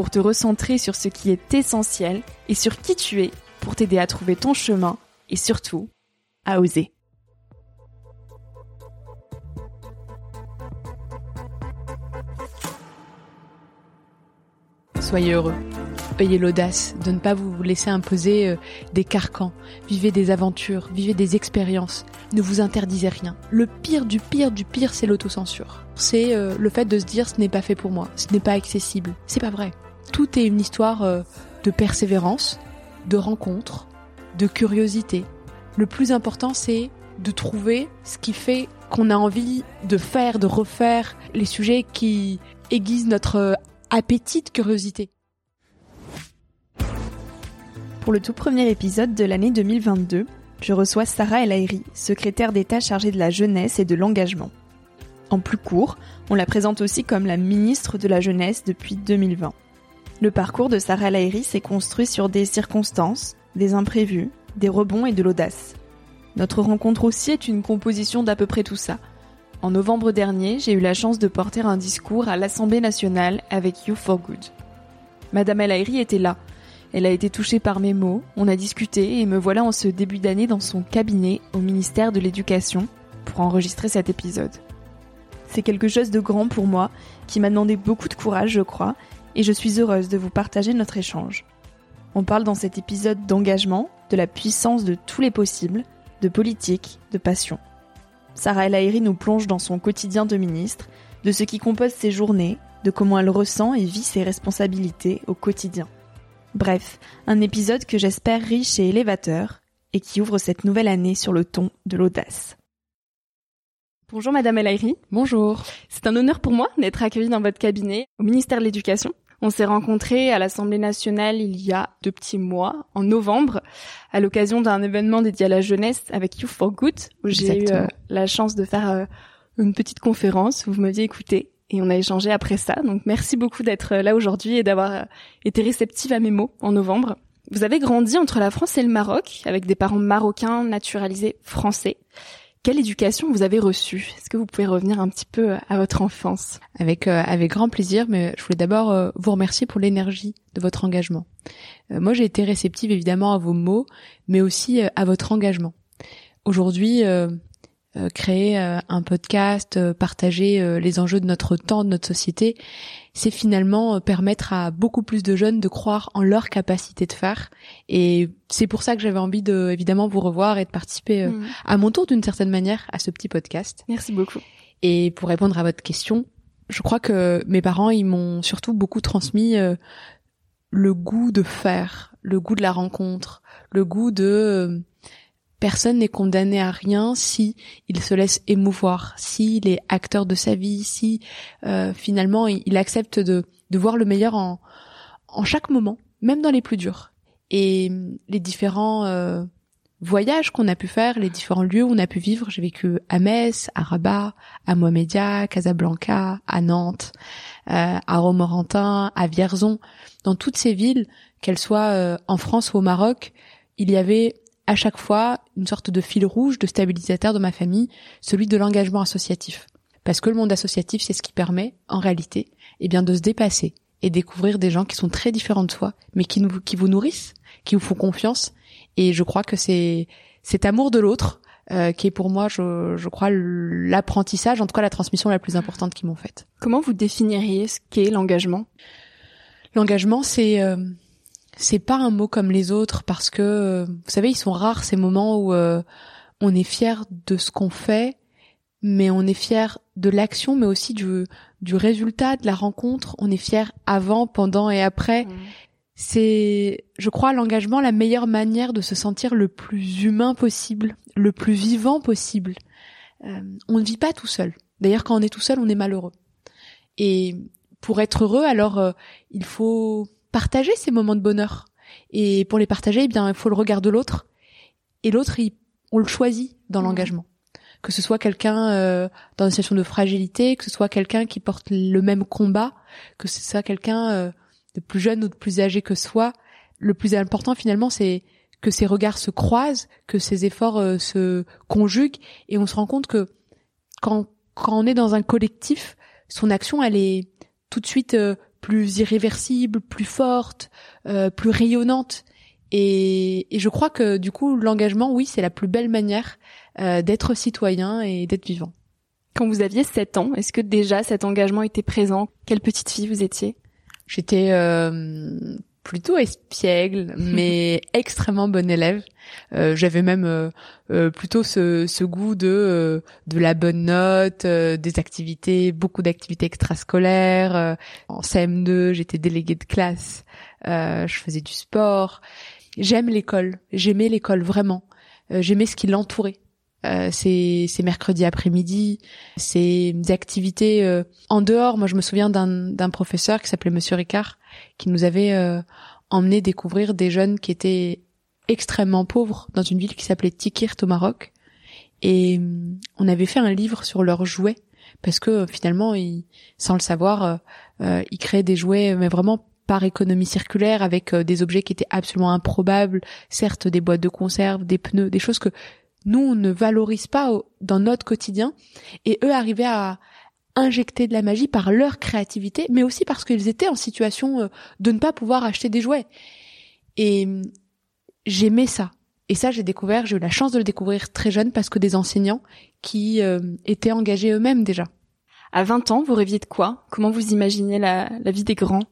pour te recentrer sur ce qui est essentiel et sur qui tu es pour t'aider à trouver ton chemin et surtout à oser. Soyez heureux. Ayez l'audace de ne pas vous laisser imposer euh, des carcans. Vivez des aventures, vivez des expériences. Ne vous interdisez rien. Le pire du pire du pire, c'est l'autocensure. C'est euh, le fait de se dire ce n'est pas fait pour moi, ce n'est pas accessible. C'est pas vrai tout est une histoire euh, de persévérance, de rencontre, de curiosité. Le plus important, c'est de trouver ce qui fait qu'on a envie de faire, de refaire les sujets qui aiguisent notre euh, appétit de curiosité. Pour le tout premier épisode de l'année 2022, je reçois Sarah El Aïri, secrétaire d'État chargée de la jeunesse et de l'engagement. En plus court, on la présente aussi comme la ministre de la jeunesse depuis 2020. Le parcours de Sarah Lahiri s'est construit sur des circonstances, des imprévus, des rebonds et de l'audace. Notre rencontre aussi est une composition d'à peu près tout ça. En novembre dernier, j'ai eu la chance de porter un discours à l'Assemblée nationale avec You for Good. Madame El était là. Elle a été touchée par mes mots, on a discuté et me voilà en ce début d'année dans son cabinet au ministère de l'Éducation pour enregistrer cet épisode. C'est quelque chose de grand pour moi, qui m'a demandé beaucoup de courage, je crois, et je suis heureuse de vous partager notre échange. On parle dans cet épisode d'engagement, de la puissance de tous les possibles, de politique, de passion. Sarah El Haïry nous plonge dans son quotidien de ministre, de ce qui compose ses journées, de comment elle ressent et vit ses responsabilités au quotidien. Bref, un épisode que j'espère riche et élévateur, et qui ouvre cette nouvelle année sur le ton de l'audace. Bonjour Madame El. Bonjour. C'est un honneur pour moi d'être accueillie dans votre cabinet au ministère de l'Éducation. On s'est rencontrés à l'Assemblée nationale il y a deux petits mois, en novembre, à l'occasion d'un événement dédié à la jeunesse avec You for Good, où j'ai eu euh, la chance de faire euh, une petite conférence où vous m'aviez écouté et on a échangé après ça. Donc merci beaucoup d'être là aujourd'hui et d'avoir euh, été réceptive à mes mots en novembre. Vous avez grandi entre la France et le Maroc avec des parents marocains naturalisés français. Quelle éducation vous avez reçue? Est-ce que vous pouvez revenir un petit peu à votre enfance? Avec euh, avec grand plaisir, mais je voulais d'abord euh, vous remercier pour l'énergie de votre engagement. Euh, moi, j'ai été réceptive évidemment à vos mots, mais aussi à votre engagement. Aujourd'hui, créer un podcast, partager les enjeux de notre temps, de notre société, c'est finalement permettre à beaucoup plus de jeunes de croire en leur capacité de faire. Et c'est pour ça que j'avais envie de évidemment vous revoir et de participer mm. à mon tour d'une certaine manière à ce petit podcast. Merci beaucoup. Et pour répondre à votre question, je crois que mes parents ils m'ont surtout beaucoup transmis le goût de faire, le goût de la rencontre, le goût de personne n'est condamné à rien si il se laisse émouvoir, s'il est acteur de sa vie, si euh, finalement il, accepte de, de voir le meilleur en, en chaque moment, même dans les plus durs. Et les différents euh, voyages qu'on a pu faire, les différents lieux où on a pu vivre, j'ai vécu à Metz, à Rabat, à Mohamedia, Casablanca, à Nantes, euh, à Romorantin, à Vierzon, dans toutes ces villes, qu'elles soient en France ou au Maroc, il y avait à chaque fois une sorte de fil rouge, de stabilisateur de ma famille, celui de l'engagement associatif. Parce que le monde associatif, c'est ce qui permet, en réalité, eh bien, de se dépasser et découvrir des gens qui sont très différents de soi, mais qui, nous, qui vous nourrissent, qui vous font confiance. Et je crois que c'est cet amour de l'autre euh, qui est pour moi, je, je crois, l'apprentissage, en tout cas la transmission la plus importante qu'ils m'ont faite. Comment vous définiriez ce qu'est l'engagement? L'engagement, c'est euh, c'est pas un mot comme les autres parce que euh, vous savez ils sont rares ces moments où euh, on est fier de ce qu'on fait mais on est fier de l'action mais aussi du du résultat de la rencontre. On est fier avant pendant et après. Mmh. c'est je crois l'engagement la meilleure manière de se sentir le plus humain possible le plus vivant possible. Euh, on ne vit pas tout seul. D'ailleurs quand on est tout seul on est malheureux. Et pour être heureux alors il faut partager ces moments de bonheur. Et pour les partager, eh bien, il faut le regard de l'autre. Et l'autre, on le choisit dans mmh. l'engagement. Que ce soit quelqu'un euh, dans une situation de fragilité, que ce soit quelqu'un qui porte le même combat, que ce soit quelqu'un euh, de plus jeune ou de plus âgé que soi. Le plus important finalement, c'est que ces regards se croisent, que ces efforts euh, se conjuguent, et on se rend compte que quand, quand on est dans un collectif, son action, elle est tout de suite plus irréversible, plus forte, euh, plus rayonnante. Et, je crois que du coup, l'engagement, oui, c'est la plus belle manière euh, d'être citoyen et d'être vivant. Quand vous aviez 7 ans, est-ce que déjà cet engagement était présent? Quelle petite fille vous étiez? J'étais euh, plutôt espiègle, mais extrêmement bonne élève. Euh, j'avais même euh, euh, plutôt ce, ce, goût de de la bonne note, des activités, beaucoup d'activités extrascolaires. en CM2, j'étais déléguée de classe. je faisais du sport. J'aime l'école. J'aimais l'école vraiment. J'aimais ce qui l'entourait. Euh, ces, mercredis après-midi, ces activités en dehors. Moi, je me souviens d'un professeur qui s'appelait Monsieur Ricard, qui nous avait euh, emmené découvrir des jeunes qui étaient extrêmement pauvres dans une ville qui s'appelait Tikirt au Maroc. Et euh, on avait fait un livre sur leurs jouets parce que finalement, ils, sans le savoir, euh, ils créaient des jouets, mais vraiment par économie circulaire, avec des objets qui étaient absolument improbables, certes des boîtes de conserve, des pneus, des choses que nous on ne valorise pas dans notre quotidien, et eux arrivaient à, injecter de la magie par leur créativité, mais aussi parce qu'ils étaient en situation euh, de ne pas pouvoir acheter des jouets. Et mm, j'aimais ça. Et ça, j'ai découvert, j'ai eu la chance de le découvrir très jeune parce que des enseignants qui euh, étaient engagés eux-mêmes déjà. À 20 ans, vous rêviez de quoi? Comment vous imaginiez la, la vie des grands?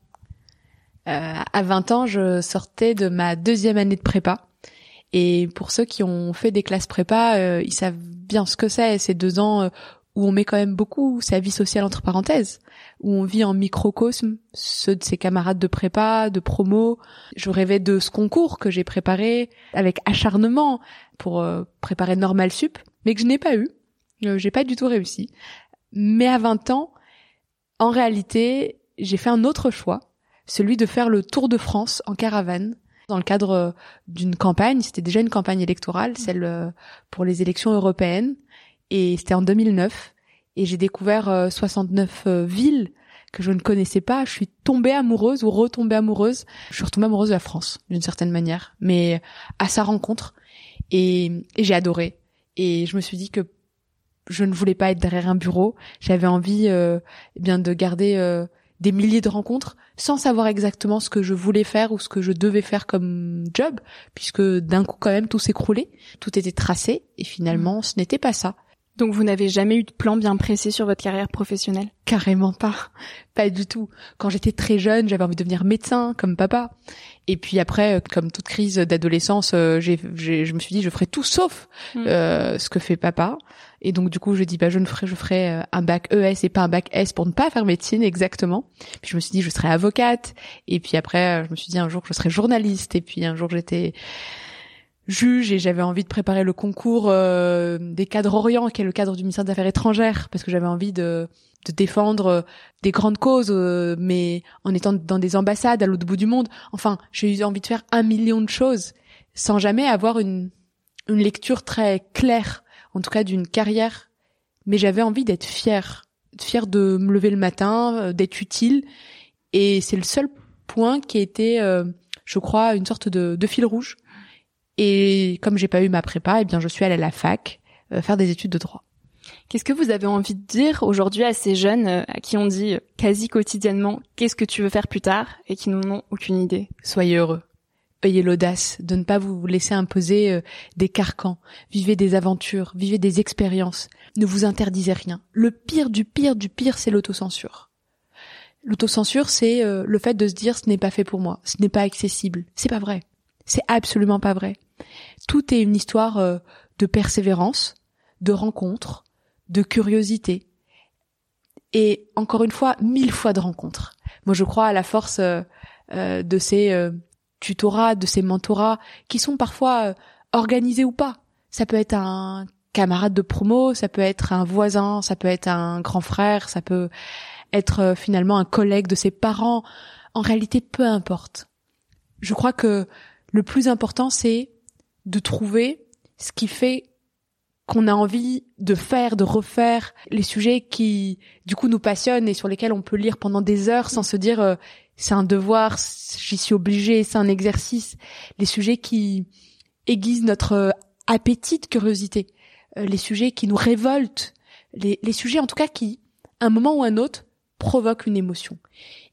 Euh, À 20 ans, je sortais de ma deuxième année de prépa. Et pour ceux qui ont fait des classes prépa, ils savent bien ce que c'est. Ces deux ans où on met quand même beaucoup sa vie sociale entre parenthèses, où on vit en microcosme, ceux de ses camarades de prépa, de promo. Je rêvais de ce concours que j'ai préparé avec acharnement pour euh, préparer Normal Sup, mais que je n'ai pas eu. Euh, j'ai pas du tout réussi. Mais à 20 ans, en réalité, j'ai fait un autre choix, celui de faire le Tour de France en caravane dans le cadre euh, d'une campagne. C'était déjà une campagne électorale, celle pour les élections européennes et c'était en 2009 et j'ai découvert 69 euh, euh, villes que je ne connaissais pas. Je suis tombée amoureuse ou retombée amoureuse. Je suis retombée amoureuse de la France d'une certaine manière, mais à sa rencontre et, j'ai adoré. Et je me suis dit que je ne voulais pas être derrière un bureau. J'avais envie euh, eh bien de garder euh, des milliers de rencontres sans savoir exactement ce que je voulais faire ou ce que je devais faire comme job, puisque d'un coup quand même tout s'écroulait, tout était tracé et finalement ce n'était pas ça. Donc vous n'avez jamais eu de plan bien précis sur votre carrière professionnelle? Carrément pas, pas du tout. Quand j'étais très jeune, j'avais envie de devenir médecin comme papa. Et puis après, euh, comme toute crise d'adolescence, euh, j'ai, je me suis dit je ferai tout sauf mm. euh, ce que fait papa. Et donc du coup, je dis bah je ne ferai, je ferai un bac ES et pas un bac S pour ne pas faire médecine exactement. Puis je me suis dit je serai avocate. Et puis après, je me suis dit un jour je serai journaliste. Et puis un jour j'étais juge et j'avais envie de préparer le concours euh, des cadres Orient, qui est le cadre du ministère des Affaires étrangères, parce que j'avais envie de, de défendre euh, des grandes causes, euh, mais en étant dans des ambassades à l'autre bout du monde. Enfin, j'ai eu envie de faire un million de choses sans jamais avoir une, une lecture très claire, en tout cas d'une carrière. Mais j'avais envie d'être fière, fière de me lever le matin, d'être utile. Et c'est le seul point qui a été, je crois, une sorte de, de fil rouge et comme j'ai pas eu ma prépa, eh bien je suis allée à la fac euh, faire des études de droit. Qu'est-ce que vous avez envie de dire aujourd'hui à ces jeunes euh, à qui on dit euh, quasi quotidiennement qu'est-ce que tu veux faire plus tard et qui n'en ont aucune idée? Soyez heureux. Ayez l'audace de ne pas vous laisser imposer des carcans. Vivez des aventures, vivez des expériences. Ne vous interdisez rien. Le pire du pire du pire, c'est l'autocensure. L'autocensure, c'est le fait de se dire ce n'est pas fait pour moi, ce n'est pas accessible. C'est pas vrai. C'est absolument pas vrai. Tout est une histoire euh, de persévérance, de rencontre, de curiosité. Et encore une fois, mille fois de rencontres. Moi, je crois à la force euh, euh, de ces tutorats, de ces mentorats, qui sont parfois organisés ou pas. Ça peut être un camarade de promo, ça peut être un voisin, ça peut être un grand frère, ça peut être finalement un collègue de ses parents. En réalité, peu importe. Je crois que le plus important, c'est de trouver ce qui fait qu'on a envie de faire, de refaire les sujets qui, du coup, nous passionnent et sur lesquels on peut lire pendant des heures sans se dire euh, c'est un devoir, j'y suis obligé, c'est un exercice. Les sujets qui aiguisent notre euh, appétit de curiosité, euh, les sujets qui nous révoltent, les, les sujets en tout cas qui, à un moment ou un autre, provoquent une émotion.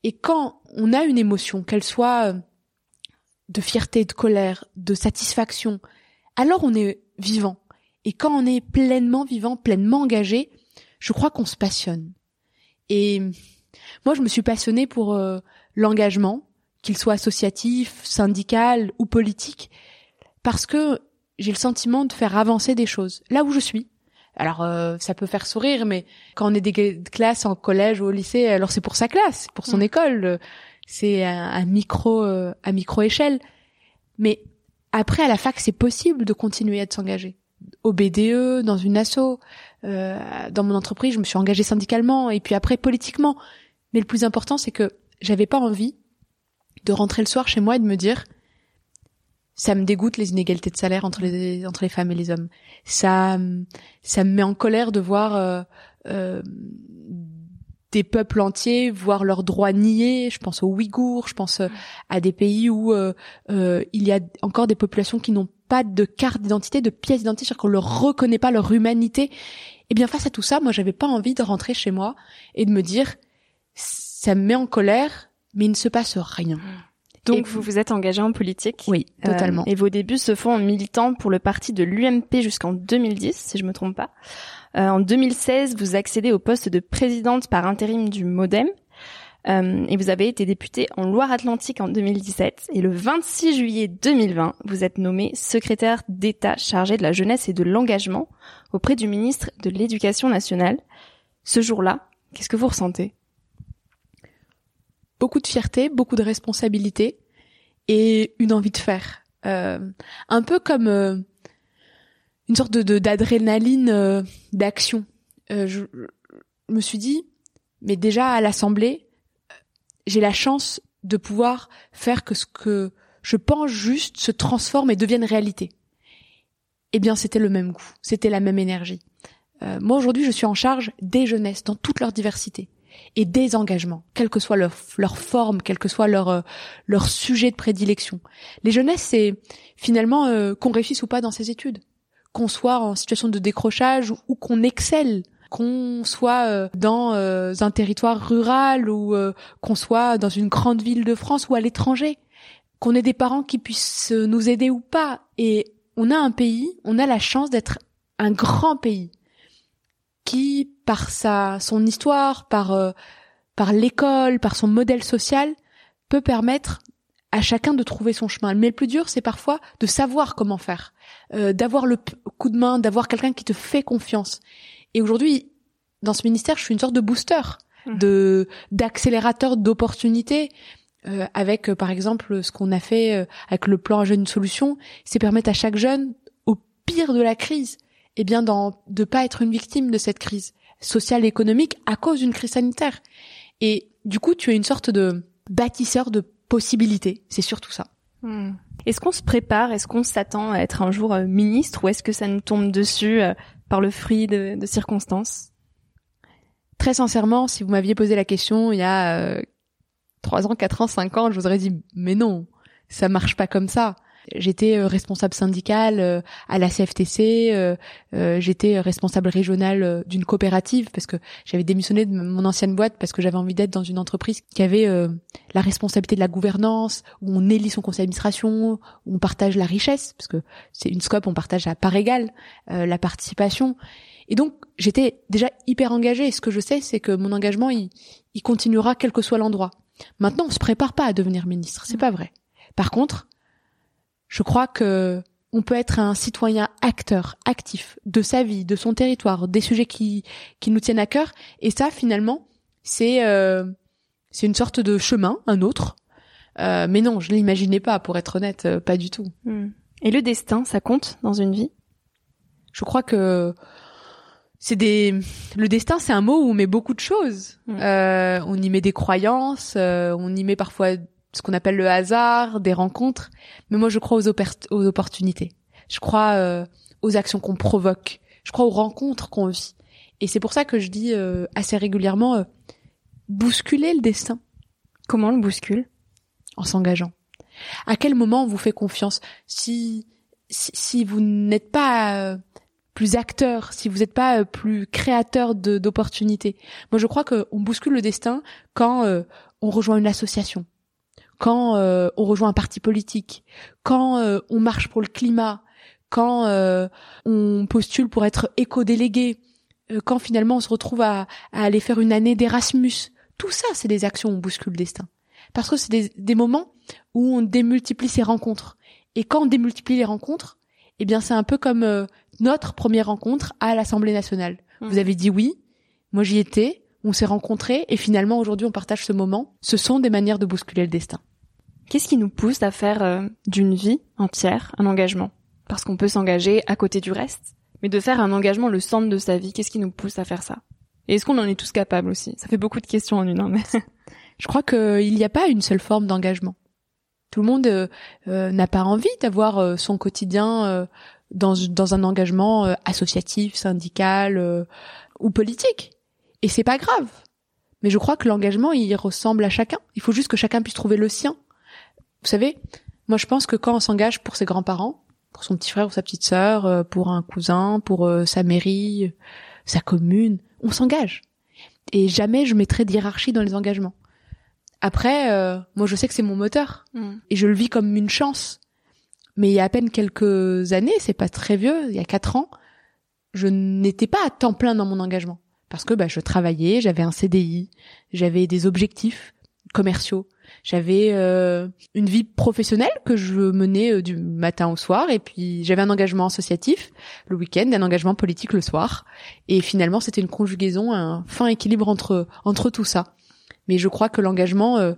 Et quand on a une émotion, qu'elle soit de fierté, de colère, de satisfaction, alors on est vivant. Et quand on est pleinement vivant, pleinement engagé, je crois qu'on se passionne. Et moi, je me suis passionnée pour euh, l'engagement, qu'il soit associatif, syndical ou politique, parce que j'ai le sentiment de faire avancer des choses là où je suis. Alors euh, ça peut faire sourire, mais quand on est des classes en collège ou au lycée, alors c'est pour sa classe, pour son mmh. école c'est un, micro à euh, micro échelle. Mais après, à la fac, c'est possible de continuer à s'engager. Au BDE, dans une asso, euh, dans mon entreprise, je me suis engagée syndicalement et puis après politiquement. Mais le plus important, c'est que j'avais pas envie de rentrer le soir chez moi et de me dire ça me dégoûte les inégalités de salaire entre les entre les femmes et les hommes. Ça ça me met en colère de voir euh, euh des peuples entiers voir leurs droits niés. Je pense aux Ouïghours, je pense euh, à des pays où euh, euh, il y a encore des populations qui n'ont pas de carte d'identité, de pièce d'identité, c'est-à-dire qu'on leur reconnaît pas leur humanité. Et eh bien face à tout ça, moi j'avais pas envie de rentrer chez moi et de me dire ça me met en colère, mais il ne se passe rien. Donc vous vous êtes engagé en politique Oui, totalement. et vos débuts se font en militant pour le parti de l'UMP jusqu'en 2010, si je me trompe pas. Euh, en 2016, vous accédez au poste de présidente par intérim du MoDem. Euh, et vous avez été députée en Loire-Atlantique en 2017. Et le 26 juillet 2020, vous êtes nommée secrétaire d'État chargée de la jeunesse et de l'engagement auprès du ministre de l'Éducation nationale. Ce jour-là, qu'est-ce que vous ressentez? Beaucoup de fierté, beaucoup de responsabilité et une envie de faire. Euh, un peu comme euh, une sorte de d'adrénaline d'action. Je, me suis dit, mais déjà à l'Assemblée, j'ai la chance de pouvoir faire que ce que je pense juste se transforme et devienne réalité. Eh bien, c'était le même goût, c'était la même énergie. Euh, moi aujourd'hui, je suis en charge des jeunesses dans toute leur diversité et des engagements, quelle que soit leur, leur forme, quel que soit leur leur sujet de prédilection. Les jeunesses, c'est finalement qu'on réussisse ou pas dans ses études qu'on soit en situation de décrochage ou, qu'on excelle qu'on soit euh, dans euh, un territoire rural ou euh, qu'on soit dans une grande ville de France ou à l'étranger, qu'on ait des parents qui puissent nous aider ou pas. Et on a un pays, on a la chance d'être un grand pays. qui, par sa son histoire, par euh, par l'école, par son modèle social, peut permettre à chacun de trouver son chemin. Mais le plus dur, c'est parfois de savoir comment faire, euh, d'avoir le coup de main, d'avoir quelqu'un qui te fait confiance. Et aujourd'hui, dans ce ministère, je suis une sorte de booster, mmh. de d'accélérateur d'opportunités. Euh, avec par exemple ce qu'on a fait avec le plan jeune solution, c'est permettre à chaque jeune au pire de la crise eh bien, dans, de pas être une victime de cette crise sociale et économique à cause d'une crise sanitaire. Et du coup, tu es une sorte de bâtisseur de possibilités. C'est surtout ça. Hmm. Est-ce qu'on se prépare? Est-ce qu'on s'attend à être un jour euh, ministre ou est-ce que ça nous tombe dessus euh, par le fruit de, circonstances? Très sincèrement, si vous m'aviez posé la question il y a euh, trois ans, quatre ans, cinq ans, je vous aurais dit mais non, ça marche pas comme ça. J'étais euh, responsable syndicale euh, à la CFTC, euh, j'étais responsable régionale d'une coopérative parce que j'avais démissionné de mon ancienne boîte parce que j'avais envie d'être dans une entreprise qui avait la responsabilité de la gouvernance, où on élit son conseil d'administration, où on partage la richesse parce que c'est une scope, on partage à part égale la participation. Et donc j'étais déjà hyper engagée. Et ce que je sais, c'est que mon engagement, il, il continuera quel que soit l'endroit. Maintenant, on se prépare pas à devenir ministre, c'est pas vrai. Par contre, je crois que on peut être un citoyen acteur, actif de sa vie, de son territoire, des sujets qui qui nous tiennent à cœur. Et ça, finalement, c'est euh, c'est une sorte de chemin, un autre. Euh, mais non, je l'imaginais pas, pour être honnête, euh, pas du tout. Hmm. Et le destin, ça compte dans une vie? Je crois que c'est des le destin c'est un mot où on met beaucoup de choses hmm. euh, on y met des croyances euh, on y met parfois ce qu'on appelle le hasard, des rencontres. Mais moi, je crois aux, aux opportunités. Je crois euh, aux actions qu'on provoque. Je crois aux rencontres qu'on vit. Et c'est pour ça que je dis euh, assez régulièrement euh, bousculer le destin. Comment le bouscule? En s'engageant. À quel moment on vous fait confiance? Si, si, si vous n'êtes pas plus acteur, si vous n'êtes pas plus créateur d'opportunités. Moi, je crois qu'on bouscule le destin quand on rejoint une association, quand euh, on rejoint un parti politique, quand euh, on marche pour le climat, quand euh, on postule pour être éco-délégué, quand finalement on se retrouve à, aller faire une année d'Erasmus. Tout ça, c'est des actions où on bouscule le destin. Parce que c'est des, des, moments où on démultiplie ses rencontres. Et quand on démultiplie les rencontres, eh bien c'est un peu comme notre première rencontre à l'Assemblée nationale. Mmh. Vous avez dit oui, moi j'y étais, on s'est rencontrés et finalement aujourd'hui on partage ce moment. Ce sont des manières de bousculer le destin. Qu'est-ce qui nous pousse à faire euh, d'une vie entière un engagement? Parce qu'on peut s'engager à côté du reste, mais de faire un engagement le centre de sa vie, qu'est-ce qui nous pousse à faire ça? Et est-ce qu'on en est tous capables aussi? Ça fait beaucoup de questions en une. Hein, mais... Je crois qu'il n'y a pas une seule forme d'engagement. Tout le monde euh, euh, n'a pas envie d'avoir son quotidien dans, dans un engagement associatif, syndical ou politique. Et c'est pas grave. Mais je crois que l'engagement, il ressemble à chacun. Il faut juste que chacun puisse trouver le sien. Vous savez, moi je pense que quand on s'engage pour ses grands-parents, pour son petit frère ou sa petite sœur, euh, pour un cousin, pour euh, sa mairie, sa commune, on s'engage. Et jamais je mettrai d'hierarchie dans les engagements. Après, euh, moi je sais que c'est mon moteur mm. et je le vis comme une chance. Mais il y a à peine quelques années, c'est pas très vieux, il y a quatre ans, je n'étais pas à temps plein dans mon engagement parce que bah, je travaillais, j'avais un CDI, j'avais des objectifs commerciaux, j'avais euh, une vie professionnelle que je menais euh, du matin au soir et puis j'avais un engagement associatif le week-end, un engagement politique le soir et finalement c'était une conjugaison, un fin équilibre entre entre tout ça. Mais je crois que l'engagement euh,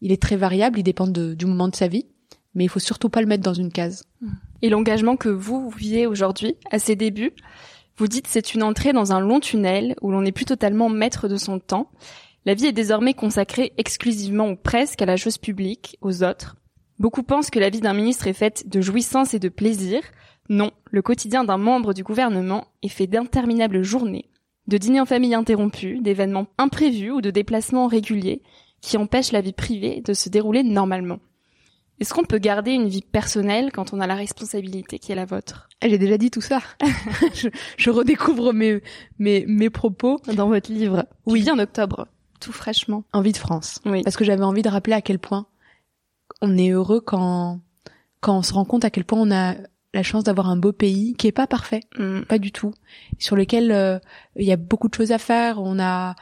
il est très variable, il dépend de, du moment de sa vie, mais il faut surtout pas le mettre dans une case. Et l'engagement que vous, vivez aujourd'hui, à ses débuts, vous dites c'est une entrée dans un long tunnel où l'on n'est plus totalement maître de son temps. La vie est désormais consacrée exclusivement ou presque à la chose publique, aux autres. Beaucoup pensent que la vie d'un ministre est faite de jouissance et de plaisir. Non, le quotidien d'un membre du gouvernement est fait d'interminables journées, de dîners en famille interrompus, d'événements imprévus ou de déplacements réguliers qui empêchent la vie privée de se dérouler normalement. Est-ce qu'on peut garder une vie personnelle quand on a la responsabilité qui est la vôtre? J'ai déjà dit tout ça. je, redécouvre mes, mes, mes propos. Dans votre livre. Oui. en octobre. Tout fraîchement. Envie de France. Oui. Parce que j'avais envie de rappeler à quel point on est heureux quand, quand on se rend compte à quel point on a la chance d'avoir un beau pays qui est pas parfait, Mm. pas du tout, sur lequel euh, il y a beaucoup de choses à faire. On a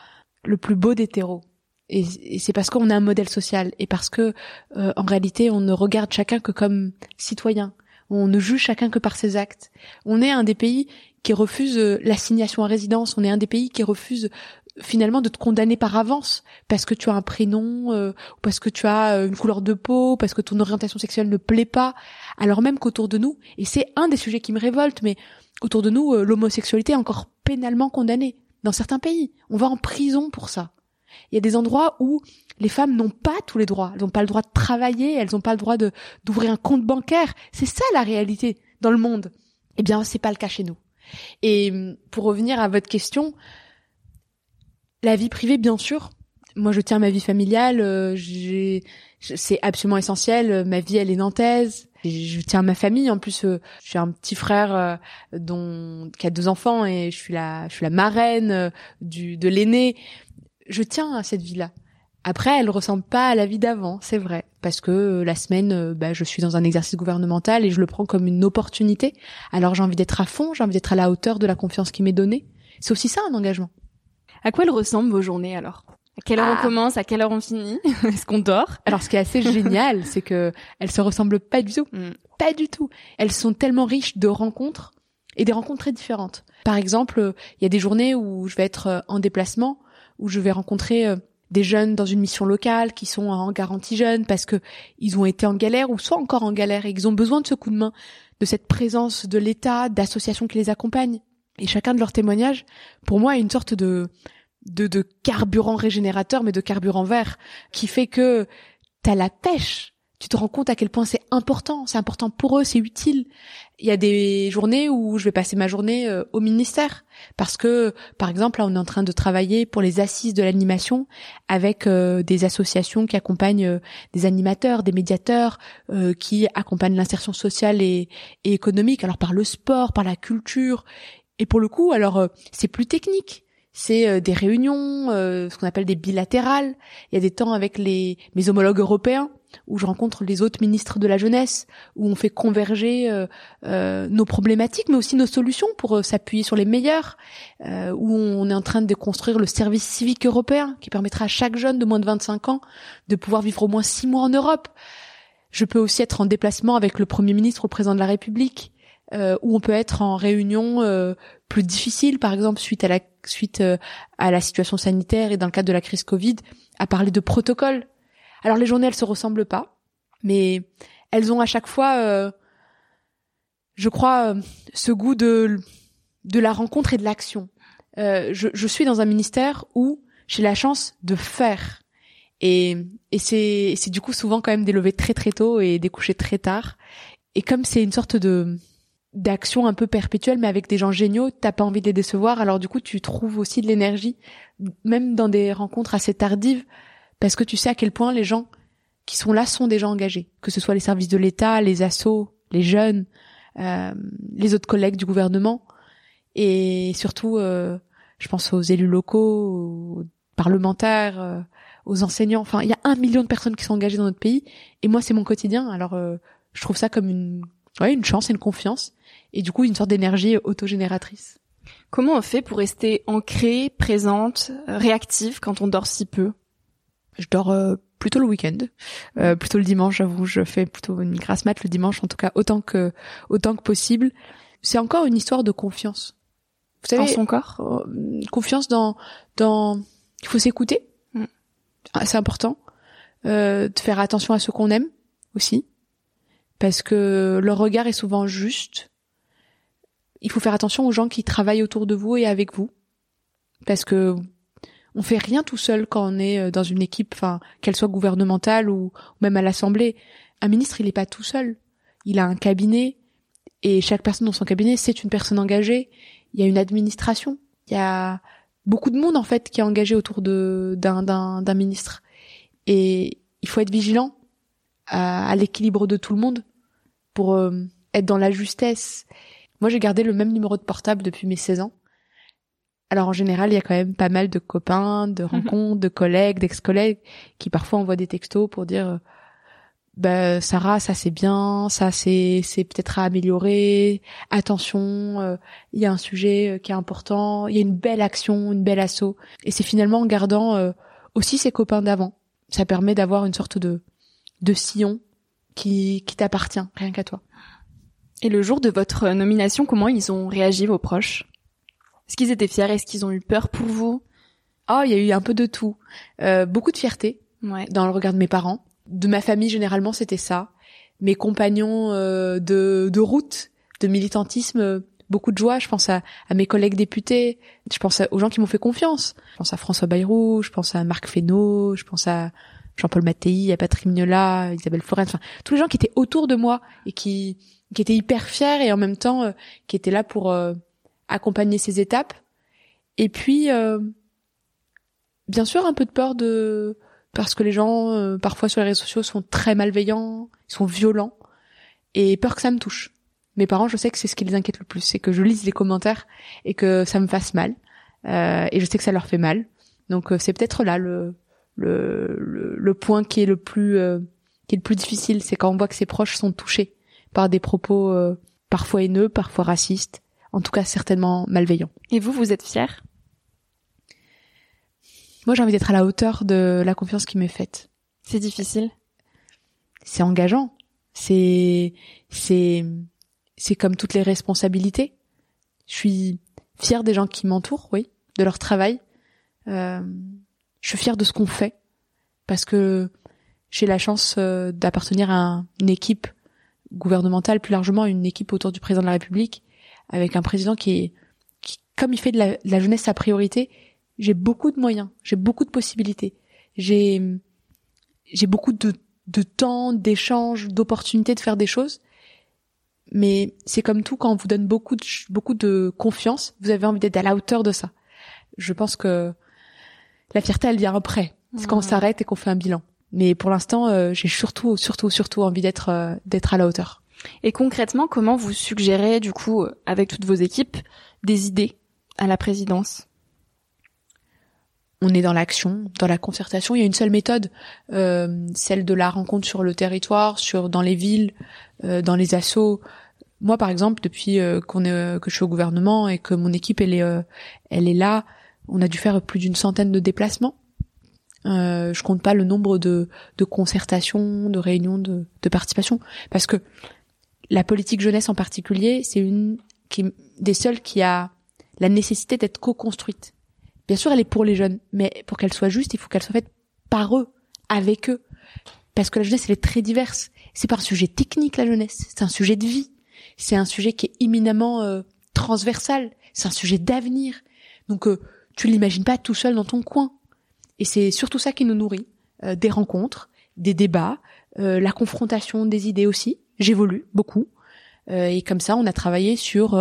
le plus beau des terreaux. Et, et c'est parce qu'on a un modèle social et parce que euh, en réalité on ne regarde chacun que comme citoyen. On ne juge chacun que par ses actes. On est un des pays qui refuse euh, l'assignation à résidence. On est un des pays qui refuse finalement de te condamner par avance parce que tu as un prénom, euh, parce que tu as euh, une couleur de peau, parce que ton orientation sexuelle ne plaît pas, alors même qu'autour de nous, et c'est un des sujets qui me révolte, mais autour de nous, euh, l'homosexualité est encore pénalement condamnée dans certains pays. On va en prison pour ça. Il y a des endroits où les femmes n'ont pas tous les droits. Elles n'ont pas le droit de travailler, elles n'ont pas le droit d'ouvrir un compte bancaire. C'est ça la réalité dans le monde. Eh bien, c'est pas le cas chez nous. Et pour revenir à votre question, la vie privée, bien sûr. Moi, je tiens ma vie familiale. euh, c'est absolument essentiel. Ma vie, elle est nantaise. Je tiens ma famille. En plus, euh, j'ai un petit frère euh, dont qui a deux enfants et je suis la, je suis la marraine euh, de l'aîné. Je tiens à cette vie-là. Après, elle ressemble pas à la vie d'avant, c'est vrai, parce que euh, la semaine, euh, bah, je suis dans un exercice gouvernemental et je le prends comme une opportunité. Alors j'ai envie d'être à fond, j'ai envie d'être à la hauteur de la confiance qui m'est donnée. C'est aussi ça un engagement. À quoi elles ressemblent vos journées alors? À quelle heure Ah. on commence? À quelle heure on finit? Est-ce qu'on dort? Alors ce qui est assez génial, c'est que elles se ressemblent pas du tout, Mm. pas du tout. Elles sont tellement riches de rencontres et des rencontres très différentes. Par exemple, il y a des journées où je vais être euh, en déplacement, où je vais rencontrer euh, des jeunes dans une mission locale qui sont en garantie jeune parce que ils ont été en galère ou soit encore en galère et ils ont besoin de ce coup de main, de cette présence de l'État, d'associations qui les accompagnent. Et chacun de leurs témoignages, pour moi, est une sorte de de, de carburant régénérateur, mais de carburant vert, qui fait que t'as la pêche. Tu te rends compte à quel point c'est important, c'est important pour eux, c'est utile. Il y a des journées où je vais passer ma journée euh, au ministère parce que, par exemple, là, on est en train de travailler pour les assises de l'animation avec euh, des associations qui accompagnent euh, des animateurs, des médiateurs, qui accompagnent l'insertion sociale et, et économique. Alors par le sport, par la culture, et pour le coup, alors c'est plus technique. C'est des réunions, euh, ce qu'on appelle des bilatérales. Il y a des temps avec les mes homologues européens où je rencontre les autres ministres de la jeunesse, où on fait converger euh, euh, nos problématiques, mais aussi nos solutions pour euh, s'appuyer sur les meilleurs, euh, où on est en train de construire le service civique européen qui permettra à chaque jeune de moins de 25 ans de pouvoir vivre au moins six mois en Europe. Je peux aussi être en déplacement avec le Premier ministre ou le Président de la République, euh, où on peut être en réunion plus difficile, par exemple suite à la suite à la situation sanitaire et dans le cadre de la crise Covid, à parler de protocole. Alors les journées elles se ressemblent pas, mais elles ont à chaque fois, euh, je crois, euh, ce goût de de la rencontre et de l'action. Euh, je, je suis dans un ministère où j'ai la chance de faire. Et, et c'est, c'est du coup souvent quand même des levées très très tôt et des couchers très tard. Et comme c'est une sorte de d'action un peu perpétuelle, mais avec des gens géniaux, t'as pas envie de les décevoir. Alors du coup, tu trouves aussi de l'énergie, même dans des rencontres assez tardives, parce que tu sais à quel point les gens qui sont là sont des gens engagés, que ce soit les services de l'État, les assos, les jeunes, euh, les autres collègues du gouvernement, et surtout, euh, je pense aux élus locaux, aux parlementaires, euh, aux enseignants. Enfin, il y a un million de personnes qui sont engagées dans notre pays, et moi, c'est mon quotidien. Alors, euh, je trouve ça comme une, ouais, une chance une confiance, et du coup, une sorte d'énergie autogénératrice. Comment on fait pour rester ancrée, présente, réactive quand on dort si peu? Je dors euh, plutôt le week-end, euh, plutôt le dimanche. J'avoue, je fais plutôt une grasse mat le dimanche, en tout cas autant que autant que possible. C'est encore une histoire de confiance. Vous en savez, son corps? euh, confiance dans dans il faut s'écouter Mm. Ah, c'est important euh, de faire attention à ce qu'on aime aussi parce que leur regard est souvent juste il faut faire attention aux gens qui travaillent autour de vous et avec vous parce que on fait rien tout seul quand on est euh, dans une équipe enfin qu'elle soit gouvernementale ou, même à l'assemblée. Un ministre il est pas tout seul. Il a un cabinet et chaque personne dans son cabinet c'est une personne engagée. Il y a une administration, il y a beaucoup de monde en fait qui est engagé autour d'un ministre. Et il faut être vigilant à, à l'équilibre de tout le monde pour euh, être dans la justesse. Moi, j'ai gardé le même numéro de portable depuis mes 16 ans. Alors en général, il y a quand même pas mal de copains, de rencontres, de collègues, d'ex-collègues qui parfois envoient des textos pour dire euh, bah, Sarah, ça c'est bien, ça c'est c'est peut-être à améliorer. Attention, euh, il y a un sujet euh, qui est important, il y a une belle action, une belle assaut. Et c'est finalement en gardant euh, aussi ses copains d'avant. Ça permet d'avoir une sorte de de sillon qui qui t'appartient, rien qu'à toi. Et le jour de votre nomination, comment ils ont réagi vos proches? Est-ce qu'ils étaient fiers? Est-ce qu'ils ont eu peur pour vous? Oh, il y a eu un peu de tout. beaucoup de fierté ouais. dans le regard de mes parents de ma famille généralement c'était ça. Mes compagnons euh, de, de route, de militantisme, euh, beaucoup de joie. Je pense à, à mes collègues députés, je pense aux gens qui m'ont fait confiance. Je pense à François Bayrou, je pense à Marc Fesneau, je pense à Jean-Paul Mattei, à Patrick Mignola, Isabelle Florent, enfin tous les gens qui étaient autour de moi et qui qui étaient hyper fiers et en même temps euh, qui étaient là pour accompagner ces étapes. Et puis bien sûr un peu de peur de parce que les gens euh, parfois sur les réseaux sociaux sont très malveillants, ils sont violents et peur que ça me touche. Mes parents, je sais que c'est ce qui les inquiète le plus, c'est que je lise les commentaires et que ça me fasse mal. Euh, et je sais que ça leur fait mal. Donc euh, c'est peut-être là le, le, le point qui est le plus qui est le plus difficile, c'est quand on voit que ses proches sont touchés par des propos parfois haineux, parfois racistes, en tout cas certainement malveillants. Et vous, vous êtes fier? Moi, j'ai envie d'être à la hauteur de la confiance qui m'est faite. C'est difficile? C'est engageant. C'est, c'est, c'est comme toutes les responsabilités. Je suis fière des gens qui m'entourent, oui, de leur travail. Euh, je suis fière de ce qu'on fait parce que j'ai la chance euh, d'appartenir à une équipe gouvernementale, plus largement une équipe autour du président de la République, avec un président qui est, qui, comme il fait de la, de la jeunesse sa priorité, j'ai beaucoup de moyens, j'ai beaucoup de possibilités, j'ai j'ai beaucoup de de temps, d'échanges, d'opportunités de faire des choses. Mais c'est comme tout quand on vous donne beaucoup de beaucoup de confiance, vous avez envie d'être à la hauteur de ça. Je pense que la fierté elle vient après, c'est quand on s'arrête et qu'on fait un bilan. Mais pour l'instant, euh, j'ai surtout surtout surtout envie d'être euh, d'être à la hauteur. Et concrètement, comment vous suggérez du coup euh, avec toutes vos équipes des idées à la présidence? On est dans l'action, dans la concertation. Il y a une seule méthode, euh, celle de la rencontre sur le territoire, sur dans les villes, euh, dans les assauts. Moi, par exemple, depuis euh, qu'on est, que je suis au gouvernement et que mon équipe elle est, elle est là, on a dû faire plus d'une centaine de déplacements. Euh, je compte pas le nombre de, de concertations, de réunions, de, de participation, parce que la politique jeunesse en particulier, c'est une qui, des seules qui a la nécessité d'être co-construite. Bien sûr, elle est pour les jeunes, mais pour qu'elle soit juste, il faut qu'elle soit faite par eux, avec eux. Parce que la jeunesse, elle est très diverse. C'est pas un sujet technique, la jeunesse. C'est un sujet de vie. C'est un sujet qui est éminemment euh, transversal. C'est un sujet d'avenir. Donc, euh, tu l'imagines pas tout seul dans ton coin. Et c'est surtout ça qui nous nourrit. Euh, des rencontres, des débats, la confrontation des idées aussi. J'évolue beaucoup. et comme ça, on a travaillé sur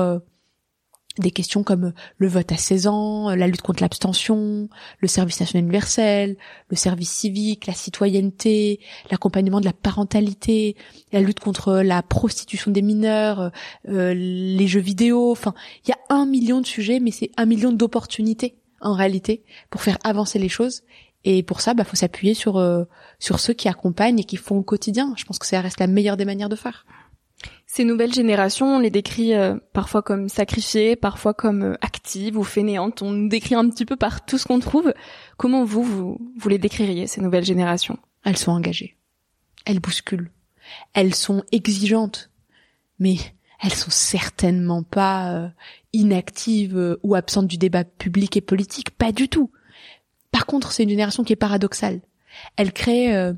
des questions comme le vote à 16 ans, la lutte contre l'abstention, le service national universel, le service civique, la citoyenneté, l'accompagnement de la parentalité, la lutte contre la prostitution des mineurs, euh, les jeux vidéo. Enfin, il y a un million de sujets, mais c'est un million d'opportunités en réalité pour faire avancer les choses. Et pour ça, bah, faut s'appuyer sur euh, sur ceux qui accompagnent et qui font au quotidien. Je pense que ça reste la meilleure des manières de faire. Ces nouvelles générations, on les décrit euh, parfois comme sacrifiées, parfois comme euh, actives ou fainéantes. On nous décrit un petit peu par tout ce qu'on trouve. Comment vous, vous, vous les décririez, ces nouvelles générations? Elles sont engagées. Elles bousculent. Elles sont exigeantes. Mais elles sont certainement pas euh, inactives ou absentes du débat public et politique. Pas du tout. Par contre, c'est une génération qui est paradoxale. Elle crée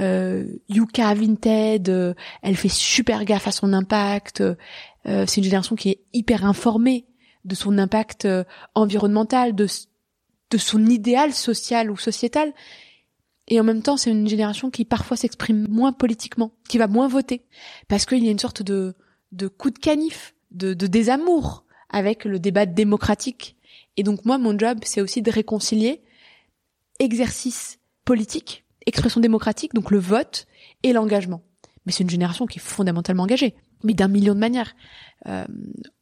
euh, Yuka Vinted, euh, elle fait super gaffe à son impact. Euh, c'est une génération qui est hyper informée de son impact euh, environnemental, de, de son idéal social ou sociétal. Et en même temps, c'est une génération qui parfois s'exprime moins politiquement, qui va moins voter, parce qu'il y a une sorte de, de coup de canif, de, de désamour avec le débat démocratique. Et donc moi, mon job, c'est aussi de réconcilier exercice politique expression démocratique, donc le vote et l'engagement. Mais c'est une génération qui est fondamentalement engagée, mais d'un million de manières. Euh,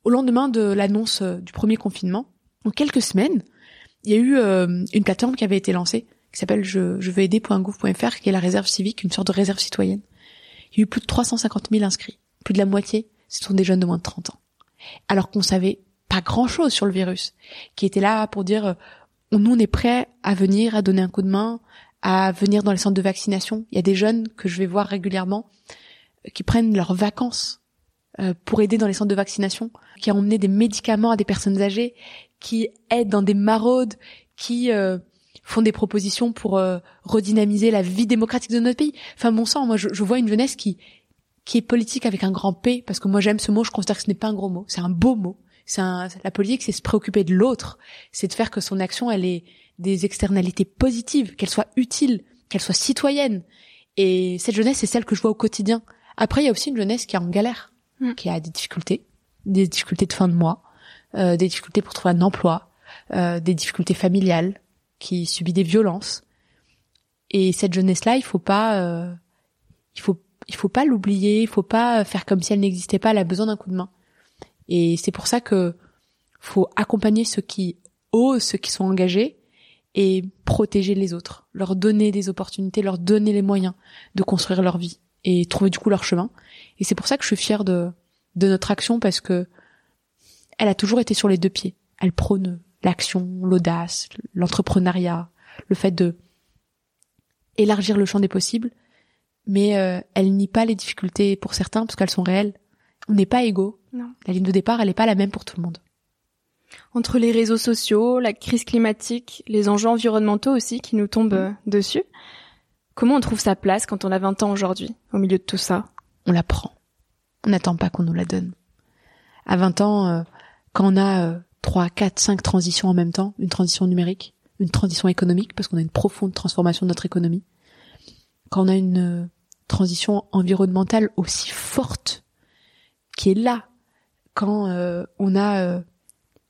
au lendemain de l'annonce euh, du premier confinement, en quelques semaines, il y a eu euh, une plateforme qui avait été lancée, qui s'appelle je, je veux aider.gouv.fr, qui est la réserve civique, une sorte de réserve citoyenne. il y a eu plus de 350 000 inscrits. Plus de la moitié, ce sont des jeunes de moins de 30 ans. Alors qu'on savait pas grand chose sur le virus, qui était là pour dire, euh, nous on est prêts à venir, à donner un coup de main, à venir dans les centres de vaccination. Il y a des jeunes que je vais voir régulièrement euh, qui prennent leurs vacances euh, pour aider dans les centres de vaccination, qui ont emmené des médicaments à des personnes âgées, qui aident dans des maraudes, qui euh, font des propositions pour redynamiser la vie démocratique de notre pays. Enfin, bon sang, moi, je, je, vois une jeunesse qui qui est politique avec un grand P, parce que moi j'aime ce mot, je considère que ce n'est pas un gros mot, c'est un beau mot. La politique, c'est se préoccuper de l'autre, c'est de faire que son action, elle ait des externalités positives, qu'elle soit utile, qu'elle soit citoyenne. Et cette jeunesse, c'est celle que je vois au quotidien. Après, il y a aussi une jeunesse qui est en galère, mm. qui a des difficultés, des difficultés de fin de mois, euh, des difficultés pour trouver un emploi, euh, des difficultés familiales, qui subit des violences. Et cette jeunesse-là, il faut pas, euh, il faut, il faut pas l'oublier, il faut pas faire comme si elle n'existait pas. Elle a besoin d'un coup de main. Et c'est pour ça que faut accompagner ceux qui osent, ceux qui sont engagés, et protéger les autres, leur donner des opportunités, leur donner les moyens de construire leur vie et trouver du coup leur chemin. Et c'est pour ça que je suis fière de, de notre action parce que elle a toujours été sur les deux pieds. Elle prône l'action, l'audace, l'entrepreneuriat, le fait de élargir le champ des possibles, mais euh, elle nie pas les difficultés pour certains parce qu'elles sont réelles. On n'est pas égaux. Non. La ligne de départ, elle n'est pas la même pour tout le monde. Entre les réseaux sociaux, la crise climatique, les enjeux environnementaux aussi qui nous tombent euh, dessus, comment on trouve sa place quand on a 20 ans aujourd'hui, au milieu de tout ça? On la prend. On n'attend pas qu'on nous la donne. À 20 ans, euh, quand on a 3, 4, 5 transitions en même temps, une transition numérique, une transition économique, parce qu'on a une profonde transformation de notre économie, quand on a une euh, transition environnementale aussi forte, qui est là, quand on a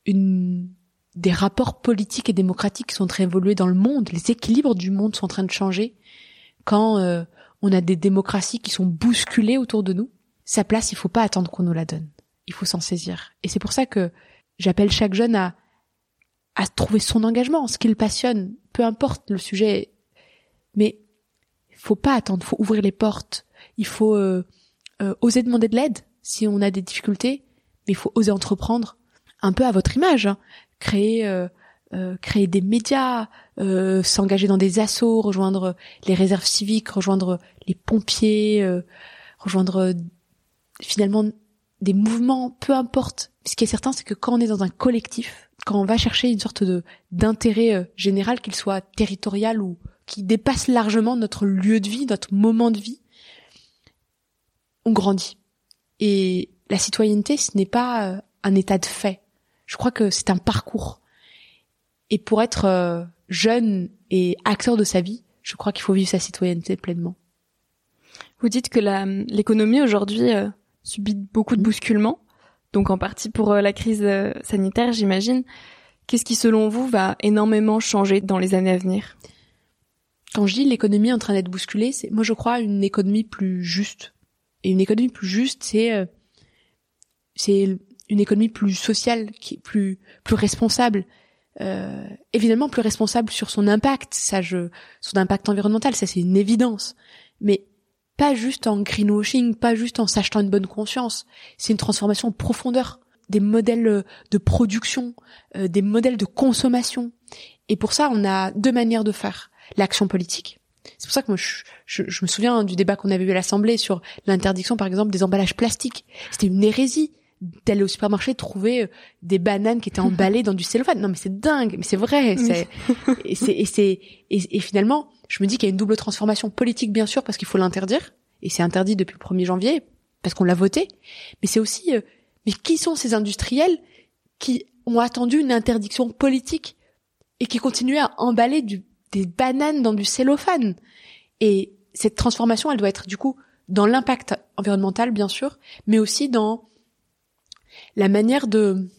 une des rapports politiques et démocratiques qui sont très évolués dans le monde, les équilibres du monde sont en train de changer. Quand euh, on a des démocraties qui sont bousculées autour de nous, sa place, il faut pas attendre qu'on nous la donne. Il faut s'en saisir. Et c'est pour ça que j'appelle chaque jeune à trouver son engagement, ce qui le passionne, peu importe le sujet. Mais il faut pas attendre, il faut ouvrir les portes. Il faut euh, euh, oser demander de l'aide si on a des difficultés, mais il faut oser entreprendre un peu à votre image, hein. créer euh, euh, créer des médias, euh, s'engager dans des assauts, rejoindre les réserves civiques, rejoindre les pompiers, rejoindre finalement des mouvements, peu importe. Ce qui est certain, c'est que quand on est dans un collectif, quand on va chercher une sorte de d'intérêt général, qu'il soit territorial ou qui dépasse largement notre lieu de vie, notre moment de vie, on grandit. Et la citoyenneté, ce n'est pas un état de fait. Je crois que c'est un parcours. Et pour être euh, jeune et acteur de sa vie, je crois qu'il faut vivre sa citoyenneté pleinement. Vous dites que l'économie aujourd'hui euh, subit beaucoup de bousculements, donc en partie pour euh, la crise sanitaire, j'imagine. Qu'est-ce qui, selon vous, va énormément changer dans les années à venir? Quand je dis l'économie en train d'être bousculée, c'est moi je crois une économie plus juste. Et une économie plus juste, c'est c'est une économie plus sociale, qui est plus plus responsable, euh, évidemment plus responsable sur son impact, ça je, son impact environnemental, ça c'est une évidence, mais pas juste en greenwashing, pas juste en s'achetant une bonne conscience, c'est une transformation en profondeur des modèles de production, euh, des modèles de consommation. Et pour ça, on a deux manières de faire l'action politique. C'est pour ça que moi, je, je, je me souviens du débat qu'on avait eu à l'Assemblée sur l'interdiction, par exemple, des emballages plastiques. C'était une hérésie d'aller au supermarché trouver euh, des bananes qui étaient emballées dans du cellophane. Non mais c'est dingue, mais c'est vrai. C'est et c'est et c'est et, finalement, je me dis qu'il y a une double transformation politique bien sûr parce qu'il faut l'interdire et c'est interdit depuis le 1er janvier parce qu'on l'a voté. Mais c'est aussi euh, mais qui sont ces industriels qui ont attendu une interdiction politique et qui continuaient à emballer du, des bananes dans du cellophane? Et cette transformation, elle doit être du coup dans l'impact environnemental bien sûr, mais aussi dans la manière de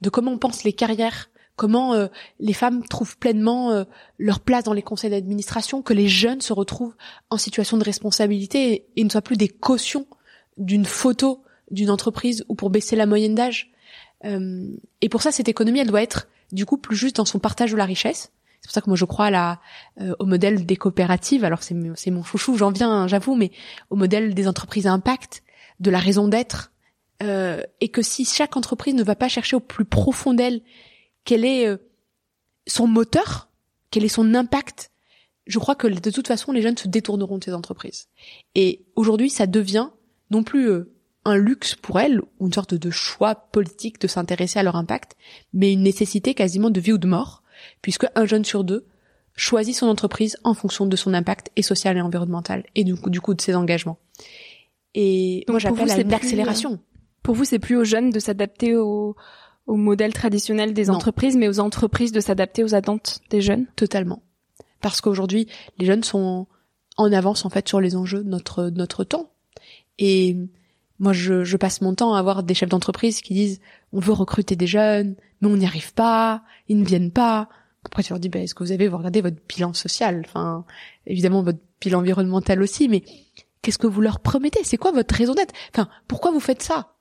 de comment on pense les carrières, comment euh, les femmes trouvent pleinement euh, leur place dans les conseils d'administration, que les jeunes se retrouvent en situation de responsabilité et, ne soient plus des cautions d'une photo d'une entreprise ou pour baisser la moyenne d'âge. Euh, et pour ça, cette économie, elle doit être du coup plus juste dans son partage de la richesse. C'est pour ça que moi je crois à la, euh, au modèle des coopératives. Alors c'est mon chouchou, j'en viens, j'avoue, mais au modèle des entreprises à impact, de la raison d'être, euh, et que si chaque entreprise ne va pas chercher au plus profond d'elle quel est euh, son moteur, quel est son impact, je crois que de toute façon les jeunes se détourneront de ces entreprises. Et aujourd'hui, ça devient non plus euh, un luxe pour elles ou une sorte de choix politique de s'intéresser à leur impact, mais une nécessité quasiment de vie ou de mort, puisque un jeune sur deux choisit son entreprise en fonction de son impact et social et environnemental et du coup, du coup de ses engagements. Et moi j'appelle à une accélération. Pour vous, c'est plus aux jeunes de s'adapter au, au modèle traditionnel des entreprises, mais aux entreprises de s'adapter aux attentes des jeunes? Totalement. Parce qu'aujourd'hui, les jeunes sont en avance en fait sur les enjeux de notre notre temps. Et moi, je, je passe mon temps à avoir des chefs d'entreprise qui disent on veut recruter des jeunes, mais on n'y arrive pas, ils ne viennent pas. Après, tu leur dis, bah, est-ce que vous avez regardé votre bilan social? Enfin, évidemment, votre bilan environnemental aussi, mais qu'est-ce que vous leur promettez? C'est quoi votre raison d'être? Enfin, pourquoi vous faites ça?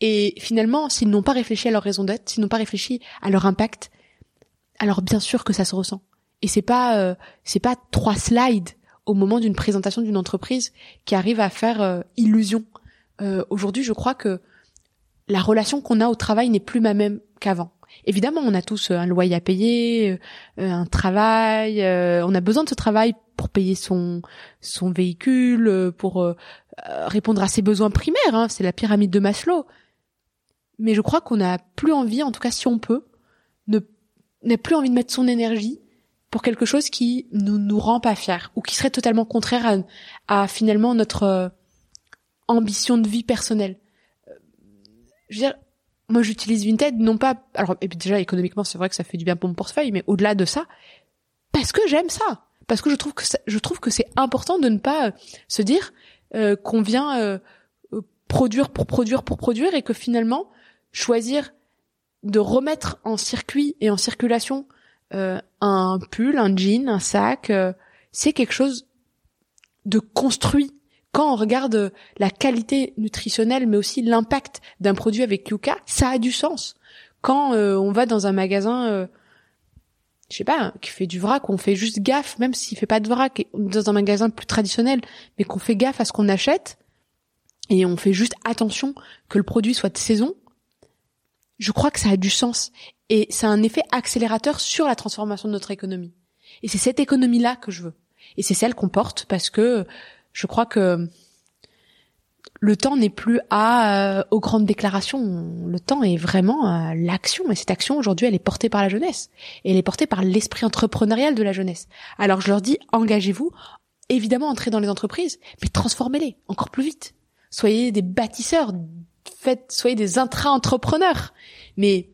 Et finalement, s'ils n'ont pas réfléchi à leur raison d'être, s'ils n'ont pas réfléchi à leur impact, alors bien sûr que ça se ressent. Et c'est pas, euh, c'est pas trois slides au moment d'une présentation d'une entreprise qui arrive à faire euh, illusion euh, aujourd'hui, je crois que la relation qu'on a au travail n'est plus la même qu'avant. Évidemment, on a tous euh, un loyer à payer, euh, un travail, on a besoin de ce travail pour payer son son véhicule, pour répondre à ses besoins primaires. Hein, c'est la pyramide de Maslow. Mais je crois qu'on n'a plus envie, en tout cas si on peut, n'a plus envie de mettre son énergie pour quelque chose qui nous nous rend pas fiers ou qui serait totalement contraire à, à finalement notre ambition de vie personnelle. Euh, je veux dire, moi j'utilise Vinted non pas alors et puis déjà économiquement c'est vrai que ça fait du bien pour mon portefeuille mais au-delà de ça parce que j'aime ça parce que je trouve que je trouve que c'est important de ne pas euh, se dire euh, qu'on vient euh, produire pour produire pour produire et que finalement choisir de remettre en circuit et en circulation un pull, un jean, un sac, c'est quelque chose de construit quand on regarde la qualité nutritionnelle, mais aussi l'impact d'un produit avec Yuka, ça a du sens. Quand euh, on va dans un magasin, euh, je sais pas, qui fait du vrac, on fait juste gaffe, même s'il fait pas de vrac, dans un magasin plus traditionnel, mais qu'on fait gaffe à ce qu'on achète, et on fait juste attention que le produit soit de saison, je crois que ça a du sens. Et c'est un effet accélérateur sur la transformation de notre économie. Et c'est cette économie-là que je veux. Et c'est celle qu'on porte parce que je crois que le temps n'est plus à euh, aux grandes déclarations. Le temps est vraiment à l'action. Et cette action aujourd'hui, elle est portée par la jeunesse. Et elle est portée par l'esprit entrepreneurial de la jeunesse. Alors je leur dis, engagez-vous. Évidemment, entrez dans les entreprises, mais transformez-les encore plus vite. Soyez des bâtisseurs. Faites, soyez des intra-entrepreneurs. Mais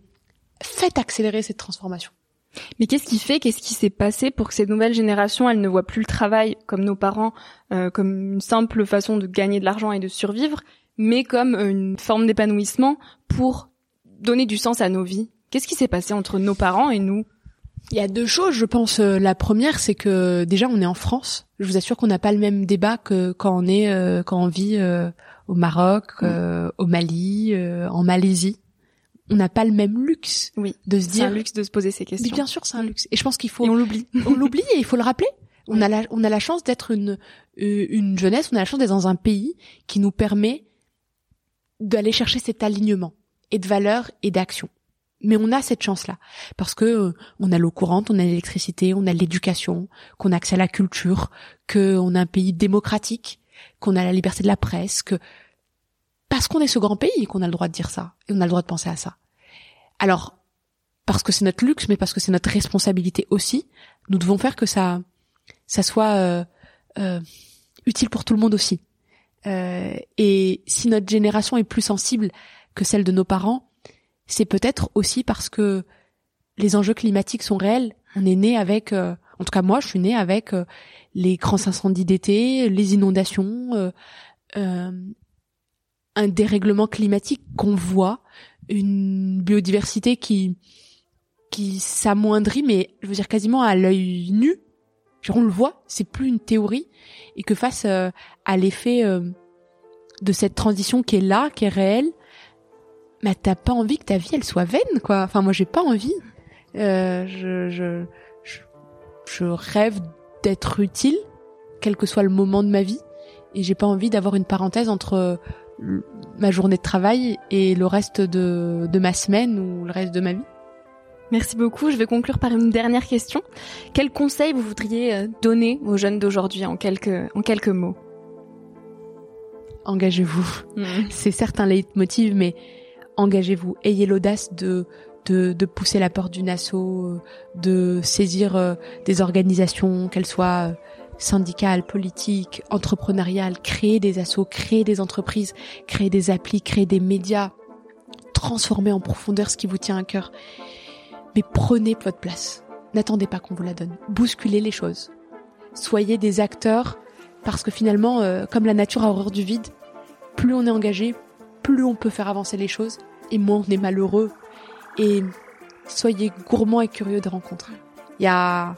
faites accélérer cette transformation. Mais qu'est-ce qui fait, qu'est-ce qui s'est passé pour que ces nouvelles générations, elles ne voient plus le travail comme nos parents, euh, comme une simple façon de gagner de l'argent et de survivre, mais comme une forme d'épanouissement pour donner du sens à nos vies? Qu'est-ce qui s'est passé entre nos parents et nous? Il y a deux choses, je pense. Euh, la première, c'est que déjà on est en France. Je vous assure qu'on n'a pas le même débat que quand on est euh, quand on vit au Maroc, mmh. au Mali, en Malaisie on n'a pas le même luxe oui, de se dire. C'est un luxe de se poser ces questions. Mais bien sûr, c'est un luxe. Et je pense qu'il faut. Et on l'oublie. on l'oublie et il faut le rappeler. On a la, on a la chance d'être une, euh, une jeunesse, on a la chance d'être dans un pays qui nous permet d'aller chercher cet alignement et de valeurs et d'action. Mais on a cette chance-là parce que euh, on a l'eau courante, on a l'électricité, on a l'éducation, qu'on a accès à la culture, qu'on a un pays démocratique, qu'on a la liberté de la presse, que parce qu'on est ce grand pays qu'on a le droit de dire ça et on a le droit de penser à ça. Alors, parce que c'est notre luxe, mais parce que c'est notre responsabilité aussi, nous devons faire que ça, ça soit euh, euh, utile pour tout le monde aussi. Euh, et si notre génération est plus sensible que celle de nos parents, c'est peut-être aussi parce que les enjeux climatiques sont réels. On est né avec, en tout cas moi, je suis né avec les grands incendies d'été, les inondations, un dérèglement climatique qu'on voit, une biodiversité qui qui s'amoindrit, mais je veux dire quasiment à l'œil nu. Genre on le voit, c'est plus une théorie, et que face euh, à l'effet euh, de cette transition qui est là, qui est réelle, bah t'as pas envie que ta vie elle soit vaine, quoi. Enfin moi j'ai pas envie. Euh, je, je, je rêve d'être utile, quel que soit le moment de ma vie, et j'ai pas envie d'avoir une parenthèse entre ma journée de travail et le reste de, de ma semaine ou le reste de ma vie. Merci beaucoup. Je vais conclure par une dernière question. Quel conseil vous voudriez euh, donner aux jeunes d'aujourd'hui en quelques, en quelques mots? Engagez-vous. Mm. C'est certes un leitmotiv, mais engagez-vous. Ayez l'audace de, de, de, pousser la porte d'une asso, euh, de saisir euh, des organisations, qu'elles soient syndicales, politiques, entrepreneuriales, créer des assos, créer des entreprises, créer des applis, créer des médias, transformer en profondeur ce qui vous tient à cœur mais prenez votre place. N'attendez pas qu'on vous la donne. Bousculez les choses. Soyez des acteurs parce que finalement, euh, comme la nature a horreur du vide, plus on est engagé, plus on peut faire avancer les choses et moins on est malheureux. Et soyez gourmands et curieux de rencontres. Il y a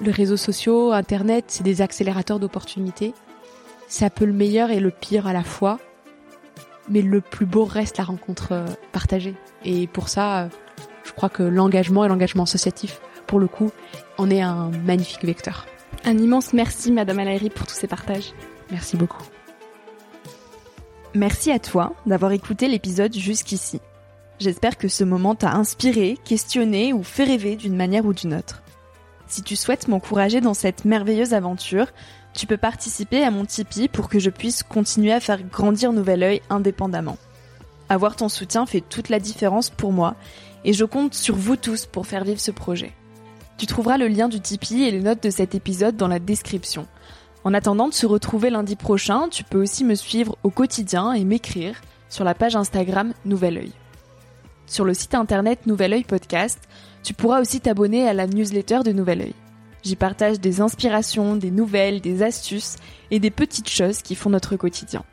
les réseaux sociaux, Internet, c'est des accélérateurs d'opportunités. C'est un peu le meilleur et le pire à la fois. Mais le plus beau reste la rencontre euh, partagée. Et pour ça, euh, je crois que l'engagement et l'engagement associatif, pour le coup, en est un magnifique vecteur. Un immense merci, Madame Alairi, pour tous ces partages. Merci beaucoup. Merci à toi d'avoir écouté l'épisode jusqu'ici. J'espère que ce moment t'a inspiré, questionné ou fait rêver d'une manière ou d'une autre. Si tu souhaites m'encourager dans cette merveilleuse aventure, tu peux participer à mon Tipeee pour que je puisse continuer à faire grandir Nouvel Oeil indépendamment. Avoir ton soutien fait toute la différence pour moi et je compte sur vous tous pour faire vivre ce projet. Tu trouveras le lien du Tipeee et les notes de cet épisode dans la description. En attendant de se retrouver lundi prochain, tu peux aussi me suivre au quotidien et m'écrire sur la page Instagram Nouvel Oeil. Sur le site internet Nouvel Oeil Podcast, tu pourras aussi t'abonner à la newsletter de Nouvel Oeil. J'y partage des inspirations, des nouvelles, des astuces et des petites choses qui font notre quotidien.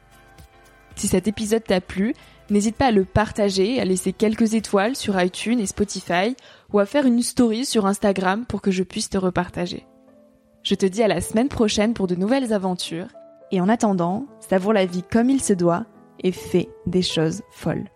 Si cet épisode t'a plu, N'hésite pas à le partager, à laisser quelques étoiles sur iTunes et Spotify ou à faire une story sur Instagram pour que je puisse te repartager. Je te dis à la semaine prochaine pour de nouvelles aventures et en attendant, savoure la vie comme il se doit et fais des choses folles.